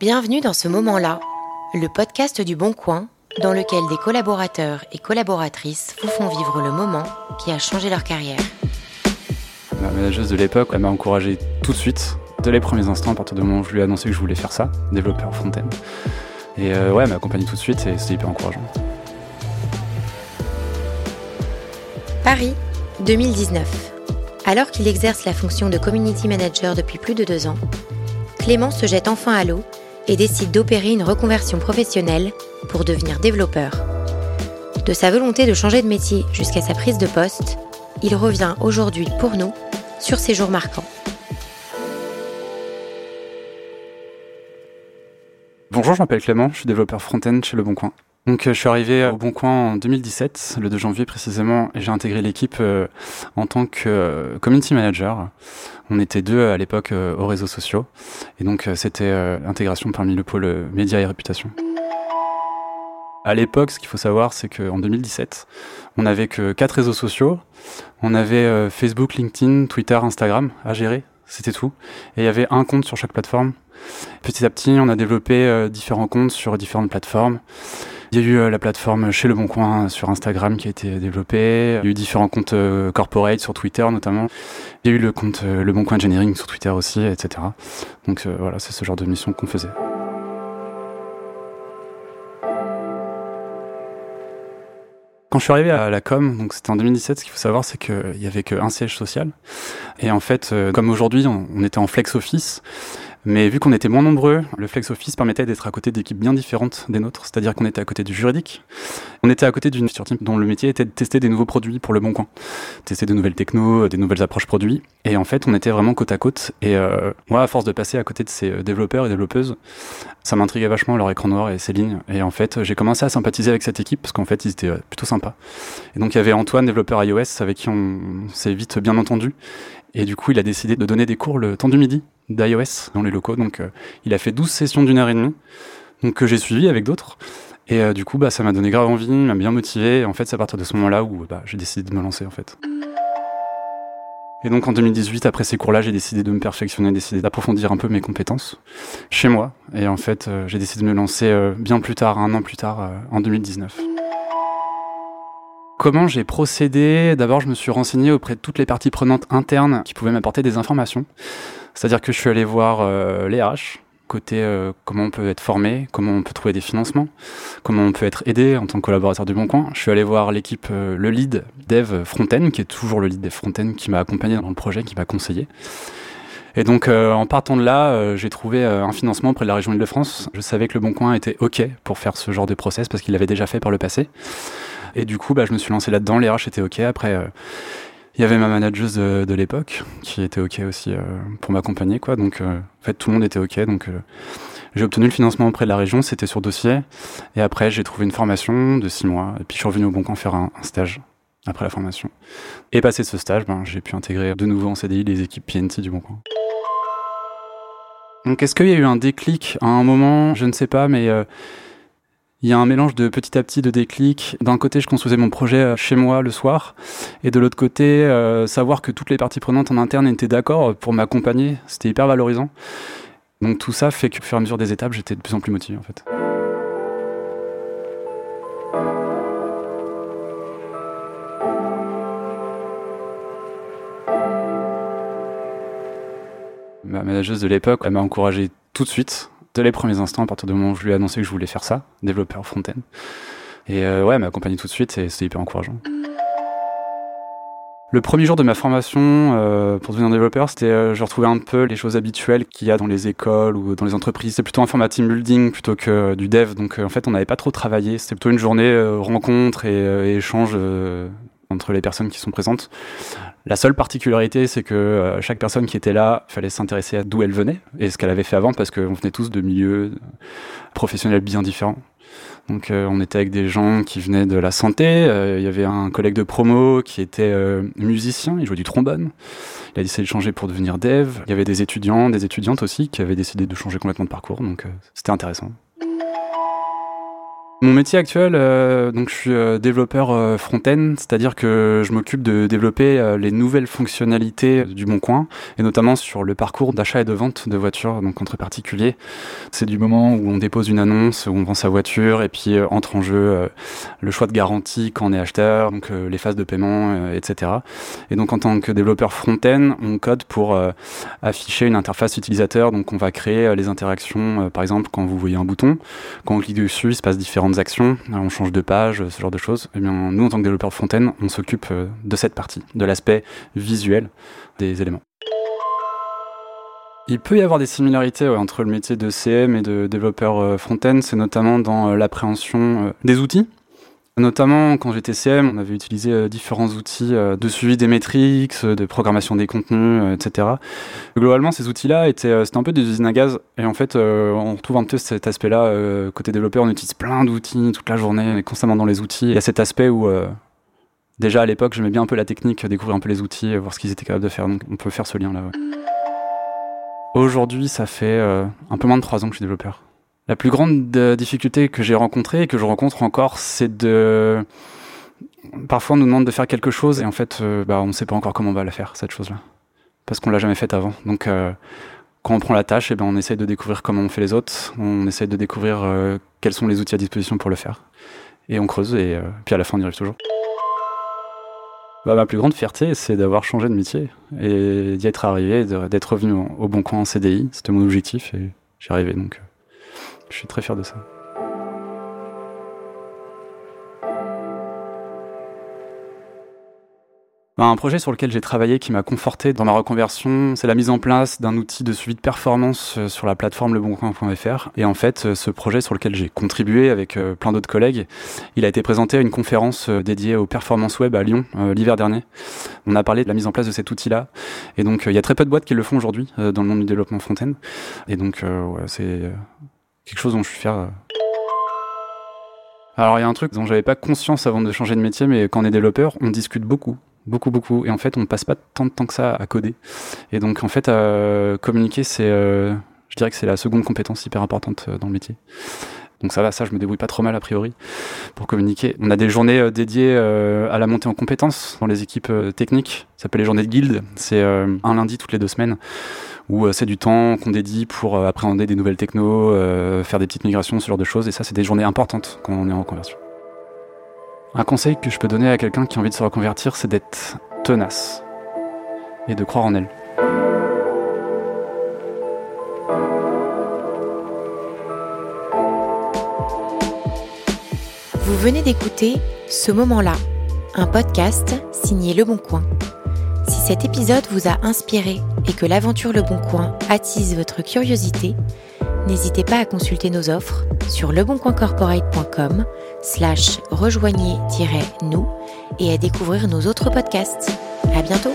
Bienvenue dans ce moment-là, le podcast du Bon Coin, dans lequel des collaborateurs et collaboratrices vous font vivre le moment qui a changé leur carrière. Ma manageuse de l'époque, elle m'a encouragé tout de suite, dès les premiers instants, à partir du moment où je lui ai annoncé que je voulais faire ça, développeur front-end. Et euh, ouais, elle m'a accompagné tout de suite et c'était hyper encourageant. Paris, 2019. Alors qu'il exerce la fonction de community manager depuis plus de deux ans, Clément se jette enfin à l'eau et décide d'opérer une reconversion professionnelle pour devenir développeur. De sa volonté de changer de métier jusqu'à sa prise de poste, il revient aujourd'hui pour nous sur ces jours marquants. Bonjour, je m'appelle Clément, je suis développeur front-end chez Le Bon Coin. Donc euh, je suis arrivé au Bon Coin en 2017, le 2 janvier précisément, et j'ai intégré l'équipe euh, en tant que euh, community manager. On était deux à l'époque aux réseaux sociaux, et donc c'était l'intégration parmi le pôle médias et réputation. À l'époque, ce qu'il faut savoir, c'est qu'en 2017, on n'avait que quatre réseaux sociaux. On avait Facebook, LinkedIn, Twitter, Instagram à gérer. C'était tout. Et il y avait un compte sur chaque plateforme. Petit à petit, on a développé différents comptes sur différentes plateformes. Il y a eu euh, la plateforme Chez Le Bon Coin sur Instagram qui a été développée. Il y a eu différents comptes euh, corporate sur Twitter notamment. Il y a eu le compte euh, Le Bon Coin Engineering sur Twitter aussi, etc. Donc voilà, c'est ce genre de mission qu'on faisait. Quand je suis arrivé à la com, donc c'était en 2017, ce qu'il faut savoir, c'est qu'il y avait qu'un siège social. Et en fait, comme aujourd'hui, on, était en flex office, mais vu qu'on était moins nombreux, le flex office permettait d'être à côté d'équipes bien différentes des nôtres. C'est-à-dire qu'on était à côté du juridique, on était à côté d'une structure dont le métier était de tester des nouveaux produits pour le bon coin, tester de nouvelles technos, des nouvelles approches produits. Et en fait, on était vraiment côte à côte. Et euh, moi, à force de passer à côté de ces euh, développeurs et développeuses, ça m'intriguait vachement leur écran noir et ces lignes. Et en fait, j'ai commencé à sympathiser avec cette équipe parce qu'en fait, ils étaient euh, plutôt sympas. Et donc, il y avait Antoine, développeur iOS, avec qui on s'est vite bien entendu. Et du coup, il a décidé de donner des cours le temps du midi d'iOS dans les locaux. Donc, euh, il a fait 12 sessions d'une heure et demie, donc que j'ai suivi avec d'autres. Et euh, du coup, bah, ça m'a donné grave envie, m'a bien motivé. Et en fait, c'est à partir de ce moment-là où bah, j'ai décidé de me lancer en fait. Et donc en 2018, après ces cours-là, j'ai décidé de me perfectionner, décidé d'approfondir un peu mes compétences chez moi. Et en fait, euh, j'ai décidé de me lancer bien plus tard, un an plus tard, en 2019. Comment j'ai procédé D'abord, je me suis renseigné auprès de toutes les parties prenantes internes qui pouvaient m'apporter des informations. C'est-à-dire que je suis allé voir euh, les RH, côté euh, comment on peut être formé, comment on peut trouver des financements, comment on peut être aidé en tant que collaborateur du Bon Coin. Je suis allé voir l'équipe, euh, le lead dev Fronten, qui est toujours le lead dev Fronten, qui m'a accompagné dans le projet, qui m'a conseillé. Et donc, en partant de là, j'ai trouvé un financement auprès de la région Île-de-France. Je savais que le Bon Coin était OK pour faire ce genre de process parce qu'il l'avait déjà fait par le passé. Et du coup, bah, je me suis lancé là-dedans. Les RH étaient OK. Après, il y avait ma manageuse de, l'époque qui était ok aussi euh, pour m'accompagner quoi. Donc euh, en fait tout le monde était ok. Donc euh, j'ai obtenu le financement auprès de la région, c'était sur dossier. Et après j'ai trouvé une formation de six mois. Et puis je suis revenu au Bon faire un, stage après la formation. Et passé ce stage, ben, j'ai pu intégrer de nouveau en CDI les équipes PNT du Bon Coin. Donc est-ce qu'il y a eu un déclic à un moment? Je ne sais pas, mais il y a un mélange de petit à petit de déclic. D'un côté, je construisais mon projet euh, chez moi le soir, et de l'autre côté, euh, savoir que toutes les parties prenantes en interne étaient d'accord pour m'accompagner, c'était hyper valorisant. Donc tout ça fait qu'au fur et à mesure des étapes, j'étais de plus en plus motivé en fait. Ma manageuse de l'époque, elle m'a encouragé tout de suite dès les premiers instants, à partir du moment où je lui ai annoncé que je voulais faire ça, développeur front-end. Et euh, ouais, elle m'a accompagné tout de suite et c'était hyper encourageant. Le premier jour de ma formation euh, pour devenir développeur, c'était euh, je retrouvais un peu les choses habituelles qu'il y a dans les écoles ou dans les entreprises. C'est plutôt un format team building plutôt que du dev. Donc en fait, on n'avait pas trop travaillé. C'était plutôt une journée rencontre et échange entre les personnes qui sont présentes. La seule particularité, c'est que euh, chaque personne qui était là, fallait s'intéresser à d'où elle venait et ce qu'elle avait fait avant, parce qu'on venait tous de milieux professionnels bien différents. Donc euh, on était avec des gens qui venaient de la santé. Euh, il y avait un collègue de promo qui était musicien, il jouait du trombone. Il a décidé de changer pour devenir dev. Il y avait des étudiants, des étudiantes aussi qui avaient décidé de changer complètement de parcours. Donc c'était intéressant. Mon métier actuel, euh, donc je suis euh, développeur euh, front-end, c'est-à-dire que je m'occupe de développer les nouvelles fonctionnalités du Bon Coin, et notamment sur le parcours d'achat et de vente de voitures, donc entre particuliers. C'est du moment où on dépose une annonce, où on vend sa voiture, et puis entre en jeu le choix de garantie quand on est acheteur, donc les phases de paiement, etc. Et donc en tant que développeur front-end, on code pour afficher une interface utilisateur, donc on va créer les interactions, par exemple quand vous voyez un bouton, quand on clique dessus, il se passe différentes actions, on change de page, ce genre de choses. Eh bien, nous, en tant que développeurs de Fontaine, on s'occupe euh, de cette partie, de l'aspect visuel des éléments. Il peut y avoir des similarités entre le métier de CM et de développeur euh, front-end, c'est notamment dans euh, l'appréhension des outils. Notamment quand j'étais CM, on avait utilisé euh, différents outils euh, de suivi des métriques, euh, de programmation des contenus, etc. Globalement, ces outils-là étaient c'était un peu des usines à gaz. Et en fait, on retrouve un peu cet aspect-là côté développeur. On utilise plein d'outils toute la journée, on est constamment dans les outils. Il y a cet aspect où déjà à l'époque, j'aimais bien un peu la technique, découvrir un peu les outils, voir ce qu'ils étaient capables de faire. Donc, on peut faire ce lien-là. Aujourd'hui, ça fait un peu moins de trois ans que je suis développeur. La plus grande euh, difficulté que j'ai rencontrée et que je rencontre encore, c'est de parfois on nous demande de faire quelque chose et en fait euh, bah, on ne sait pas encore comment on va la faire cette chose-là parce qu'on l'a jamais faite avant. Donc euh, quand on prend la tâche, et eh ben on essaye de découvrir comment on fait les autres, on essaye de découvrir quels sont les outils à disposition pour le faire et on creuse et puis à la fin on y arrive toujours. Bah, ma plus grande fierté, c'est d'avoir changé de métier et d'y être arrivé, d'être revenu au bon coin en CDI. C'était mon objectif et j'y arrivé donc. Je suis très fier de ça. Ben, un projet sur lequel j'ai travaillé qui m'a conforté dans ma reconversion, c'est la mise en place d'un outil de suivi de performance euh, sur la plateforme leboncoin.fr. Et en fait, euh, ce projet sur lequel j'ai contribué avec euh, plein d'autres collègues, il a été présenté à une conférence dédiée aux performances web à Lyon l'hiver dernier. On a parlé de la mise en place de cet outil-là. Et donc, il y a très peu de boîtes qui le font aujourd'hui dans le monde du développement front-end. Et donc, c'est quelque chose dont je suis fier. Euh. Alors il y a un truc dont j'avais pas conscience avant de changer de métier, mais quand on est développeur, on discute beaucoup, beaucoup, beaucoup, et en fait on passe pas tant de temps que ça à coder. Et donc en fait communiquer, c'est, euh, je dirais que c'est la seconde compétence hyper importante euh, dans le métier. Donc ça va, ça je me débrouille pas trop mal a priori pour communiquer. On a des journées dédiées à la montée en compétences dans les équipes techniques. Ça s'appelle les journées de guild. C'est un lundi toutes les deux semaines où euh, c'est du temps qu'on dédie pour euh, appréhender des nouvelles technos, euh, faire des petites migrations, ce genre de choses. Et ça, c'est des journées importantes quand on est en reconversion. Un conseil que je peux donner à quelqu'un qui a envie de se reconvertir, c'est d'être tenace et de croire en elle. Vous venez d'écouter Ce moment-là, un podcast signé Le Bon Coin. Si cet épisode vous a inspiré et que l'aventure Le Bon Coin attise votre curiosité, n'hésitez pas à consulter nos offres sur leboncoincorporate.com slash rejoignez-nous et à découvrir nos autres podcasts. À bientôt!